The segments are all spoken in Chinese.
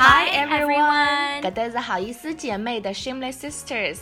Hi everyone，搿搭是好意思姐妹的 Shameless Sisters，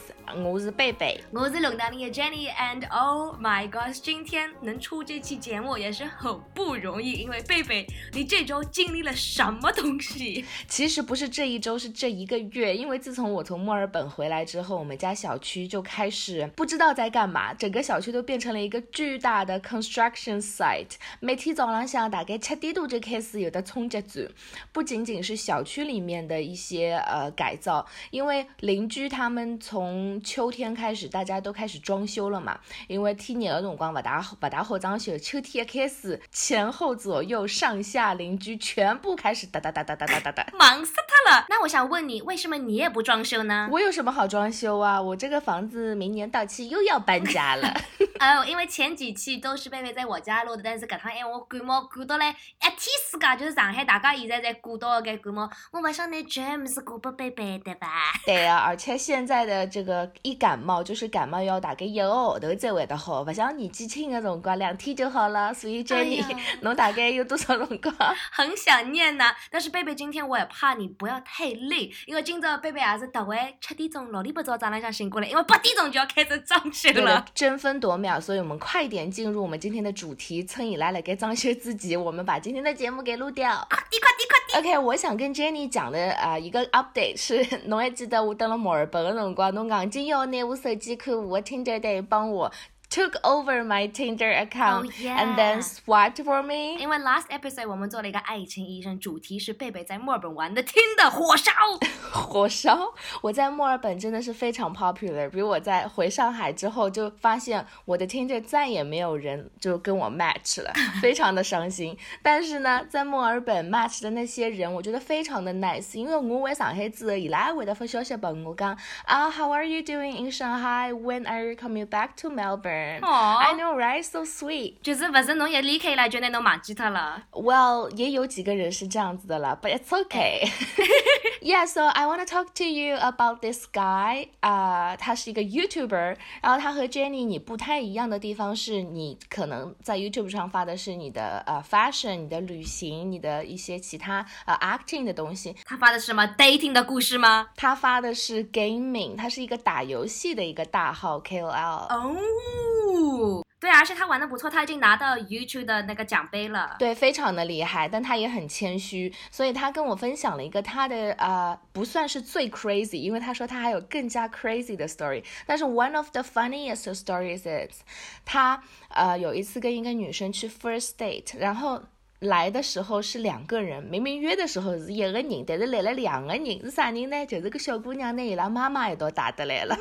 我是贝贝，我是龙当里的 Jenny，and Oh my gosh，今天能出这期节目也是很不容易，因为贝贝，你这周经历了什么东西？其实不是这一周，是这一个月，因为自从我从墨尔本回来之后，我们家小区就开始不知道在干嘛，整个小区都变成了一个巨大的 construction site，每天早上向大概七点多就开始有的冲击转，不仅仅是小区。里面的一些呃改造，因为邻居他们从秋天开始，大家都开始装修了嘛。因为天热的辰光不大不大好装修，秋天开始前后左右上下邻居全部开始哒哒哒哒哒哒哒哒，忙死他了。那我想问你，为什么你也不装修呢？我有什么好装修啊？我这个房子明年到期又要搬家了。哦，因为前几期都是贝贝在我家录的，但是搿趟因为我感冒感到嘞一天世界，就是上海大家现在在感到的搿感冒。我勿想拿 James 过拨贝贝对吧？对啊，而且现在的这个一感冒就是感冒要大概一个号头才会得好，勿像年纪轻的辰光两天就好了。所以 Jenny，侬大概有多少辰光？很想念呐，但是贝贝今天我也怕你不要太累，因为今朝贝贝也是特晚七点钟六点八早早浪向醒过来，因为八点钟就要开始装修了，争分夺秒，所以我们快点进入我们今天的主题。趁你来了该装修自己，我们把今天的节目给录掉。快滴快滴快滴！OK，我想跟 Jenny。讲的啊，一个 update 是，侬还记得我登了墨尔本的辰光，侬硬劲要拿我手机看我的 Tinder 得帮我。Took over my Tinder account and then swiped for me。因为 last episode 我们做了一个爱情医生，主题是贝贝在墨尔本玩的 Tinder 火烧。火烧！我在墨尔本真的是非常 popular。比如我在回上海之后，就发现我的 Tinder 再也没有人就跟我 match 了，非常的伤心。但是呢，在墨尔本 match 的那些人，我觉得非常的 nice。因为我回上海之后，伊拉会得发消息给我讲啊，How are you doing in Shanghai? When are you coming back to Melbourne? I know, right? So sweet. 就是不是侬一离开了就拿侬忘记他了？Well，也有几个人是这样子的了，But it's okay. Yeah, so I want to talk to you about this guy. 啊，他是一个 YouTuber。然后他和 Jenny 你不太一样的地方是，你可能在 YouTube 上发的是你的呃 fashion、你的旅行、你的一些其他呃 acting 的东西。他发的是什么 dating 的故事吗？他发的是 gaming，他是一个打游戏的一个大号 KOL。哦。对，而且他玩的不错，他已经拿到 YouTube 的那个奖杯了。对，非常的厉害，但他也很谦虚，所以他跟我分享了一个他的呃，不算是最 crazy，因为他说他还有更加 crazy 的 story。但是 one of the funniest stories is，他呃有一次跟一个女生去 first date，然后来的时候是两个人，明明约的时候是一个人，但是来了两个人，是啥人呢？就是个小姑娘呢，伊拉妈妈一道带得来了。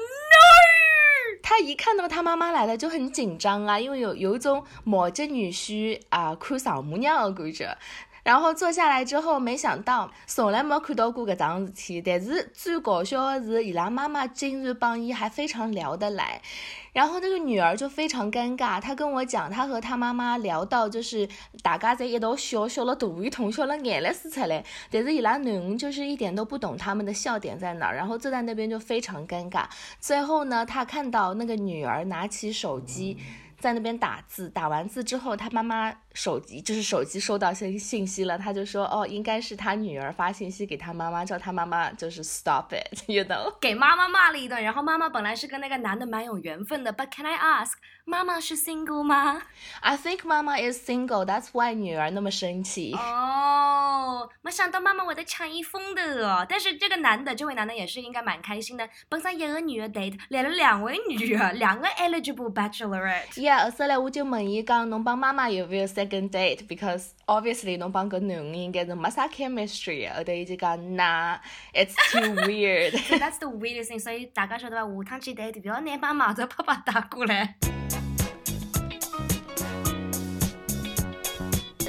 他一看到他妈妈来了就很紧张啊，因为有有一种摸着女婿啊哭丧母娘的感觉。然后坐下来之后，没想到从来没看到过搿桩事体。但是最搞笑的是，伊拉妈妈竟然帮伊还非常聊得来。然后那个女儿就非常尴尬，她跟我讲，她和她妈妈聊到就是大家在一道笑，笑了大一通，笑了眼泪湿出来。但是伊拉囡就是一点都不懂他们的笑点在哪儿，然后坐在那边就非常尴尬。最后呢，她看到那个女儿拿起手机。在那边打字，打完字之后，他妈妈手机就是手机收到信信息了，他就说哦，应该是他女儿发信息给他妈妈，叫他妈妈就是 stop it，you know，给妈妈骂了一顿。然后妈妈本来是跟那个男的蛮有缘分的，but can I ask，妈妈是 single 吗？I think 妈妈 is single，that's why 女儿那么生气。哦，没想到妈妈我在抢一风的哦。但是这个男的，这位男的也是应该蛮开心的，本身一个女儿 date 来了两位女儿，两个 eligible bachelorette。Yeah，后来我就问伊讲，侬帮妈妈有没有 second date？Because obviously 侬帮个男人应该是没啥 chemistry。后头伊就讲，Nah，it's too weird。That's the weirdest thing。所以大家晓得伐？下趟去 date 不要拿妈妈或者爸爸带过来。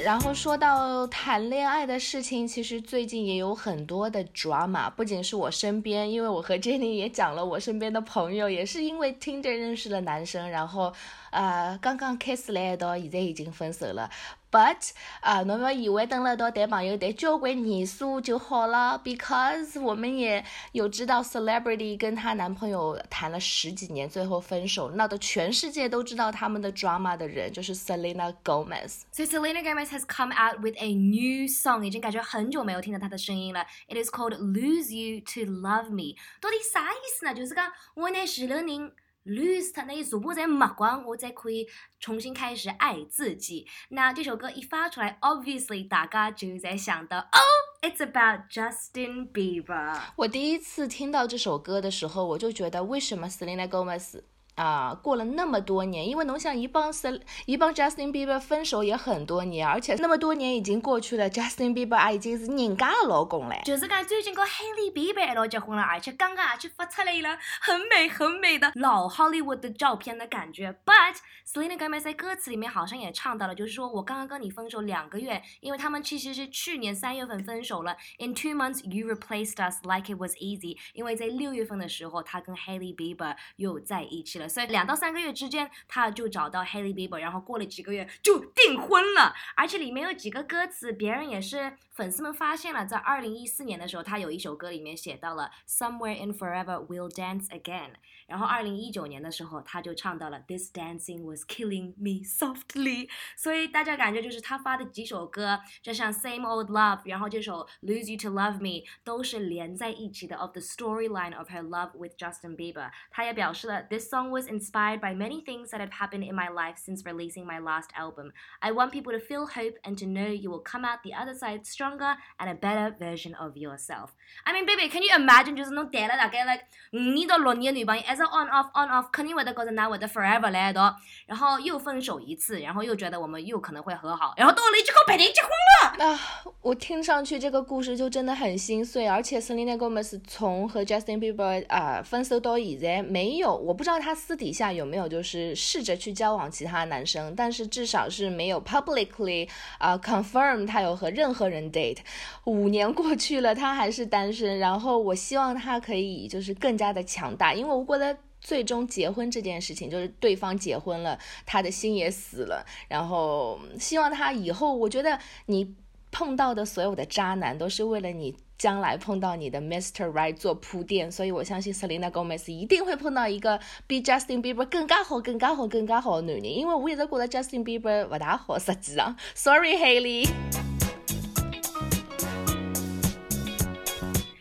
然后说到谈恋爱的事情，其实最近也有很多的 drama，不仅是我身边，因为我和 Jenny 也讲了，我身边的朋友也是因为 Tinder 认识了男生，然后，呃，刚刚开始来一道，现在已经分手了。But 啊，侬勿要以为等了到谈朋友谈交关年数就好了，because 我们也有知道 celebrity 跟她男朋友谈了十几年，最后分手，闹得全世界都知道他们的 drama 的人就是 Selena Gomez。所以 Selena Gomez has come out with a new song，已经感觉很久没有听到她的声音了。It is called Lose You to Love Me。到底啥意思呢？就是讲我那十六年。Lose 它那一组我再抹光，我才可以重新开始爱自己。那这首歌一发出来，obviously 大家就在想到，Oh，it's about Justin Bieber。我第一次听到这首歌的时候，我就觉得为什么 Selena Gomez？啊，过了那么多年，因为侬想一帮 C 一帮 Justin Bieber 分手也很多年，而且那么多年已经过去了，Justin Bieber 已经是人家的老公了。就是讲最近跟 Hailey Bieber 一道结婚了，而且刚刚而且发出来了很美很美的老 Hollywood 的照片的感觉。But Selena Gomez 在歌词里面好像也唱到了，就是说我刚刚跟你分手两个月，因为他们其实是去年三月份分手了。In two months you replaced us like it was easy，因为在六月份的时候他跟 Hailey Bieber 又在一起了。所以两到三个月之间，他就找到 Haley Bieber，然后过了几个月就订婚了。而且里面有几个歌词，别人也是粉丝们发现了，在二零一四年的时候，他有一首歌里面写到了 Somewhere in Forever we'll dance again。然后二零一九年的时候，他就唱到了 This dancing was killing me softly。所以大家感觉就是他发的几首歌，就像 Same Old Love，然后这首 Lose You to Love Me，都是连在一起的 of the storyline of her love with Justin Bieber。他也表示了 This song was inspired by many things that have happened in my life since releasing my last album. I want people to feel hope and to know you will come out the other side stronger and a better version of yourself. I mean, baby, can you imagine 就是侬谈了大概 like 五年到六年的女朋友。是 on off on off，肯定会得觉得那会得 forever 来的，然后又分手一次，然后又觉得我们又可能会和好，然后到了就跟别人结婚了。 啊，我听上去这个故事就真的很心碎，而且 Selena Gomez 从和 Justin Bieber 啊分手到现在，没有，我不知道他私底下有没有就是试着去交往其他男生，但是至少是没有 publicly 啊 confirm 他有和任何人 date。五年过去了，他还是单身，然后我希望他可以就是更加的强大，因为我觉得。最终结婚这件事情，就是对方结婚了，他的心也死了。然后希望他以后，我觉得你碰到的所有的渣男，都是为了你将来碰到你的 Mr. Right 做铺垫。所以我相信 Selena Gomez 一定会碰到一个比 Justin Bieber 更加好、更加好、更加好的男人。因为我一直觉得 Justin Bieber 不大好，实际上。Sorry Haley。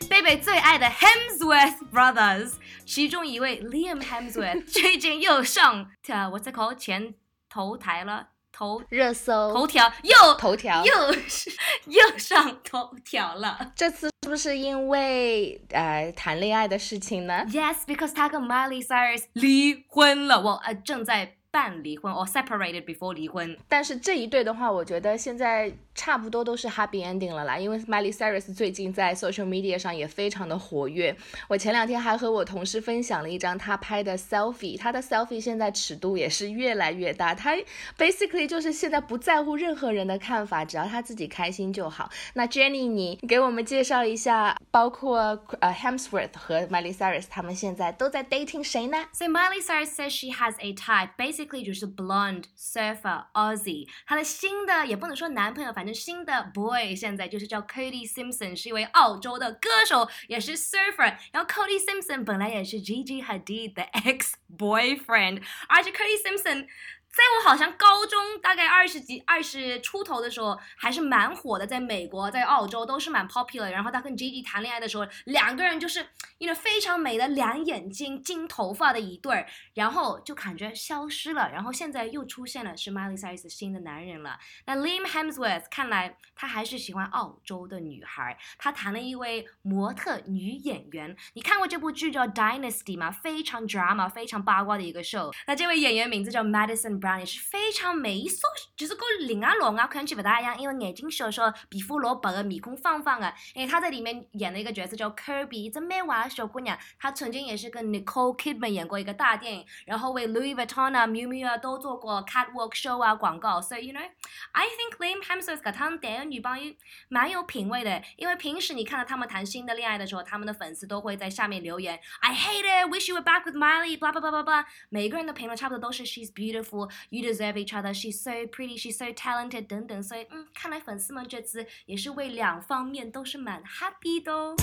贝贝最爱的 Hemsworth Brothers。其中一位 Liam Hemsworth 最近又上，what's it called 前头台了，头热搜头条又头条又是又上头条了。这次是不是因为呃谈恋爱的事情呢？Yes，because 他跟 Miley Cyrus 离婚了，我呃正在办离婚，or separated before 离婚。但是这一对的话，我觉得现在。差不多都是 happy ending 了啦，因为 Miley Cyrus 最近在 social media 上也非常的活跃。我前两天还和我同事分享了一张他拍的 selfie，他的 selfie 现在尺度也是越来越大。他 basically 就是现在不在乎任何人的看法，只要他自己开心就好。那 Jenny，你给我们介绍一下，包括呃 Hemsworth 和 Miley Cyrus 他们现在都在 dating 谁呢？So Miley Cyrus says she has a 就是 blonde surfer Aussie。她的新的也不能说男朋友，反正新的 boy 现在就是叫 Cody Simpson，是一位澳洲的歌手，也是 surfer。然后 Cody Simpson 本来也是 Gigi Hadid 的 ex boyfriend，而且 Cody Simpson。在我好像高中大概二十几、二十出头的时候，还是蛮火的，在美国、在澳洲都是蛮 popular。然后他跟 Gigi 谈恋爱的时候，两个人就是，一个非常美的两眼睛、金头发的一对儿，然后就感觉消失了。然后现在又出现了，是 Miley Cyrus 新的男人了。那 Liam Hemsworth 看来他还是喜欢澳洲的女孩，他谈了一位模特女演员。你看过这部剧叫 Dynasty 吗？非常 drama、非常八卦的一个 show。那这位演员名字叫 Madison。也是非常美，少就是跟另外老外看上去不大一样，因为眼睛小小，皮肤老白的，面孔方方的。因为她在里面演了一个角色叫 Kirby，一只蛮娃的小姑娘。她曾经也是跟 Nicole Kidman 演过一个大电影，然后为 Louis Vuitton 啊、Miu Miu 啊都做过 catwalk show 啊广告。所以，you know，I think Liam Hemsworth 跟他们谈的女朋友蛮有品味的。因为平时你看到他们谈新的恋爱的时候，他们的粉丝都会在下面留言，I hate it，wish you were back with Miley，blah blah blah blah blah。每个人的评论差不多都是 She's beautiful。You deserve each other, she's so pretty, she's so talented 等等。所以嗯，看来粉丝们这次也是为两方面都是蛮 happy 的哦。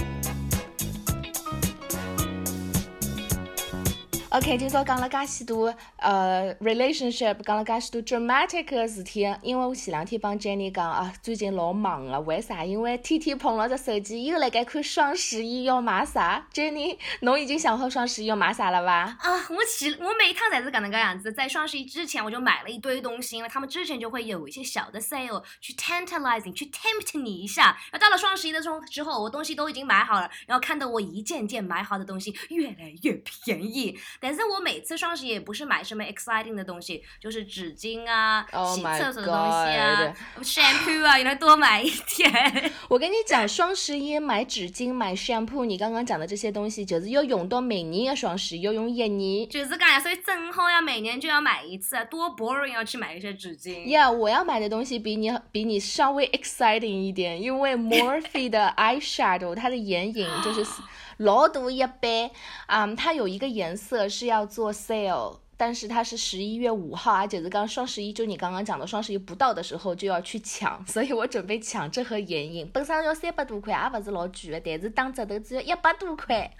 OK，今朝讲了介许多呃 relationship，讲了介许多 dramatic 的事体。因为我前两天帮 Jenny 讲啊，最近老忙啊，为啥？因为天天碰牢着手机，又辣盖看双十一要买啥。Jenny，侬已经想好双十一要买啥了吧？啊，我其我每一趟才是讲那个样子，在双十一之前我就买了一堆东西，因为他们之前就会有一些小的 sale 去 tantalizing，去 tempt 你一下。然后到了双十一的时候之后，我东西都已经买好了，然后看到我一件件买好的东西越来越便宜。但是我每次双十一也不是买什么 exciting 的东西，就是纸巾啊、洗厕所的东西啊、shampoo 啊，原来多买一点。我跟你讲，双十一买纸巾、买 shampoo，你刚刚讲的这些东西，就是要用到每年的双十一，要用一年。就是讲呀，所以正好呀每年就要买一次，多 boring 要去买一些纸巾。Yeah，我要买的东西比你比你稍微 exciting 一点，因为 Morphe 的 eyeshadow，它的眼影就是。老大一杯，嗯，它有一个颜色是要做 sale，但是它是十一月五号而且是刚双十一，就你刚刚讲的双十一不到的时候就要去抢，所以我准备抢这盒眼影，本身要三百多块，也不是老贵的，但是打折头只要一百多块。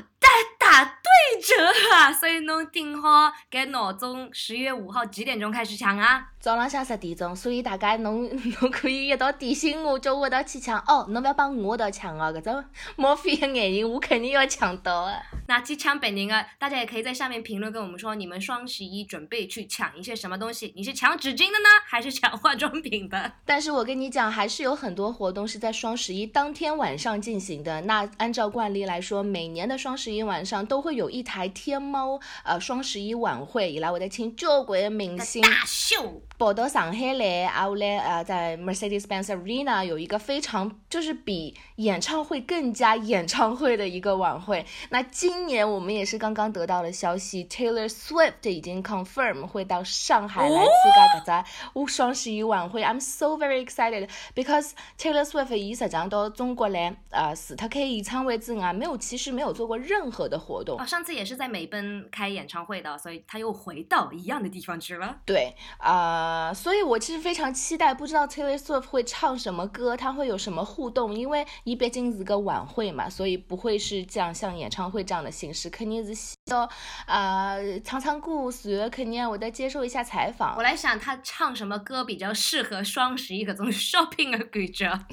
打对折啊！所以侬定好该闹钟，十月五号几点钟开始抢啊？早浪向十点钟，所以大家侬 侬可以一道提醒我，叫我一道去抢哦。侬不要帮我一道抢哦，搿种莫非的眼睛我肯定要抢到啊。那机枪本宁啊，大家也可以在下面评论跟我们说，你们双十一准备去抢一些什么东西？你是抢纸巾的呢，还是抢化妆品的？但是我跟你讲，还是有很多活动是在双十一当天晚上进行的。那按照惯例来说，每年的双十一晚上。都会有一台天猫呃双十一晚会，伊拉会得请交关的明星大秀跑到上海来，啊，我来呃在 Mercedes-Benz Arena 有一个非常就是比演唱会更加演唱会的一个晚会。那今年我们也是刚刚得到了消息，Taylor Swift 已经 confirm 会到上海来参加搿只双十一晚会。I'm so very excited because Taylor Swift 伊实际上到中国来呃除他开演唱会之外，没有其实没有做过任何的活动。哦，上次也是在美奔开演唱会的，所以他又回到一样的地方去了。对，啊，所以我其实非常期待，不知道 Taylor Swift 会唱什么歌，他会有什么互动，因为伊毕竟是个晚会嘛，所以不会是这样像演唱会这样的形式，肯定是需要啊唱唱歌，然后肯定我再接受一下采访。我来想，他唱什么歌比较适合双十一搿种 shopping 的感觉？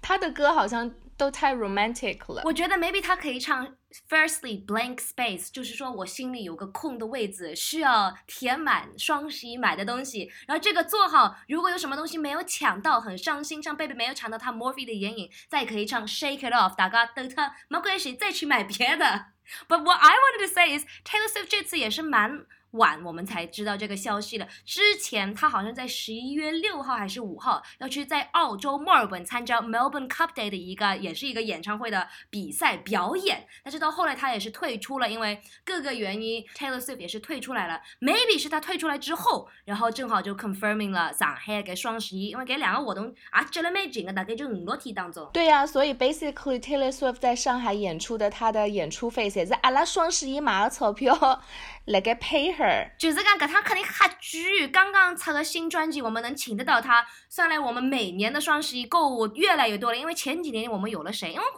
他的歌好像。都太 romantic 了。我觉得 maybe 他可以唱 Firstly blank space，就是说我心里有个空的位置，需要填满双十一买的东西。然后这个做好，如果有什么东西没有抢到，很伤心，像 baby 没有抢到他 Morphe 的眼影，再可以唱 Shake it off，大家等他没关系，再去买别的。But what I wanted to say is Taylor Swift 这次也是蛮。 晚我们才知道这个消息的。之前他好像在十一月六号还是五号要去在澳洲墨尔本参加 Melbourne Cup Day 的一个，也是一个演唱会的比赛表演。但是到后来他也是退出了，因为各个原因，Taylor Swift 也是退出来了。Maybe 是他退出来之后，然后正好就 confirming 了上海给双十一，因为给两个活动啊接了蛮近的，大概就五六天当中。对呀，所以 basically Taylor Swift 在上海演出的他的演出费，侪是阿拉双十一买的钞票 来给 pay 她。就是讲，搿趟肯定很贵。刚刚出个新专辑，我们能请得到他，算来我们每年的双十一购物越来越多了。因为前几年我们有了谁？因为我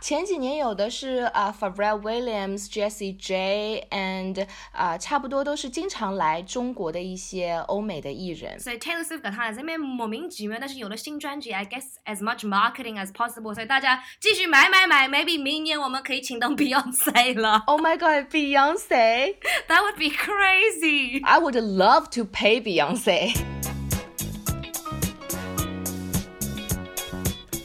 前几年有的是啊，Pharrell Williams、Jessie J and 啊，差不多都是经常来中国的一些欧美的艺人。所以 Taylor Swift 搿趟还是蛮莫名其妙，但是有了新专辑，I guess as much marketing as possible。所以大家继续买买买，maybe 明年我们可以请到 Beyonce 了。Oh my God，Beyonce！That would be crazy. I would love to pay Beyonce.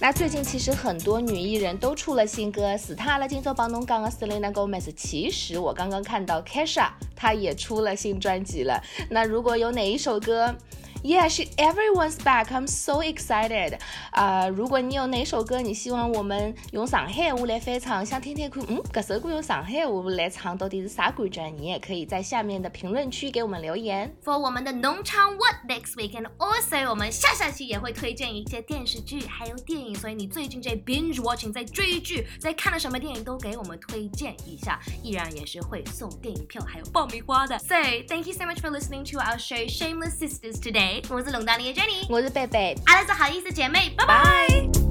那最近其实很多女艺人都出了新歌，是她了。今朝帮侬讲的 Selena Gomez，其实我刚刚看到 Kesha 她也出了新专辑了。那如果有哪一首歌 Yeah, she everyone's back. I'm so excited. 啊、如果你有哪首歌你希望我们用上海话来翻唱，想听听看，嗯，这首歌用上海话来唱到底是啥感觉？你也可以在下面的评论区给我们留言。 for 我们的农场 What next week and also 我们下下期也会推荐一些电视剧还有电影，所以你最近在 binge watching 在追剧在看了什么电影都给我们推荐一下，依然也是会送电影票还有爆米花的。So thank you so much for listening to our show Shameless Sisters today。 我是龙达里的 Jenny，我是贝贝，阿拉是好意思姐妹，拜拜。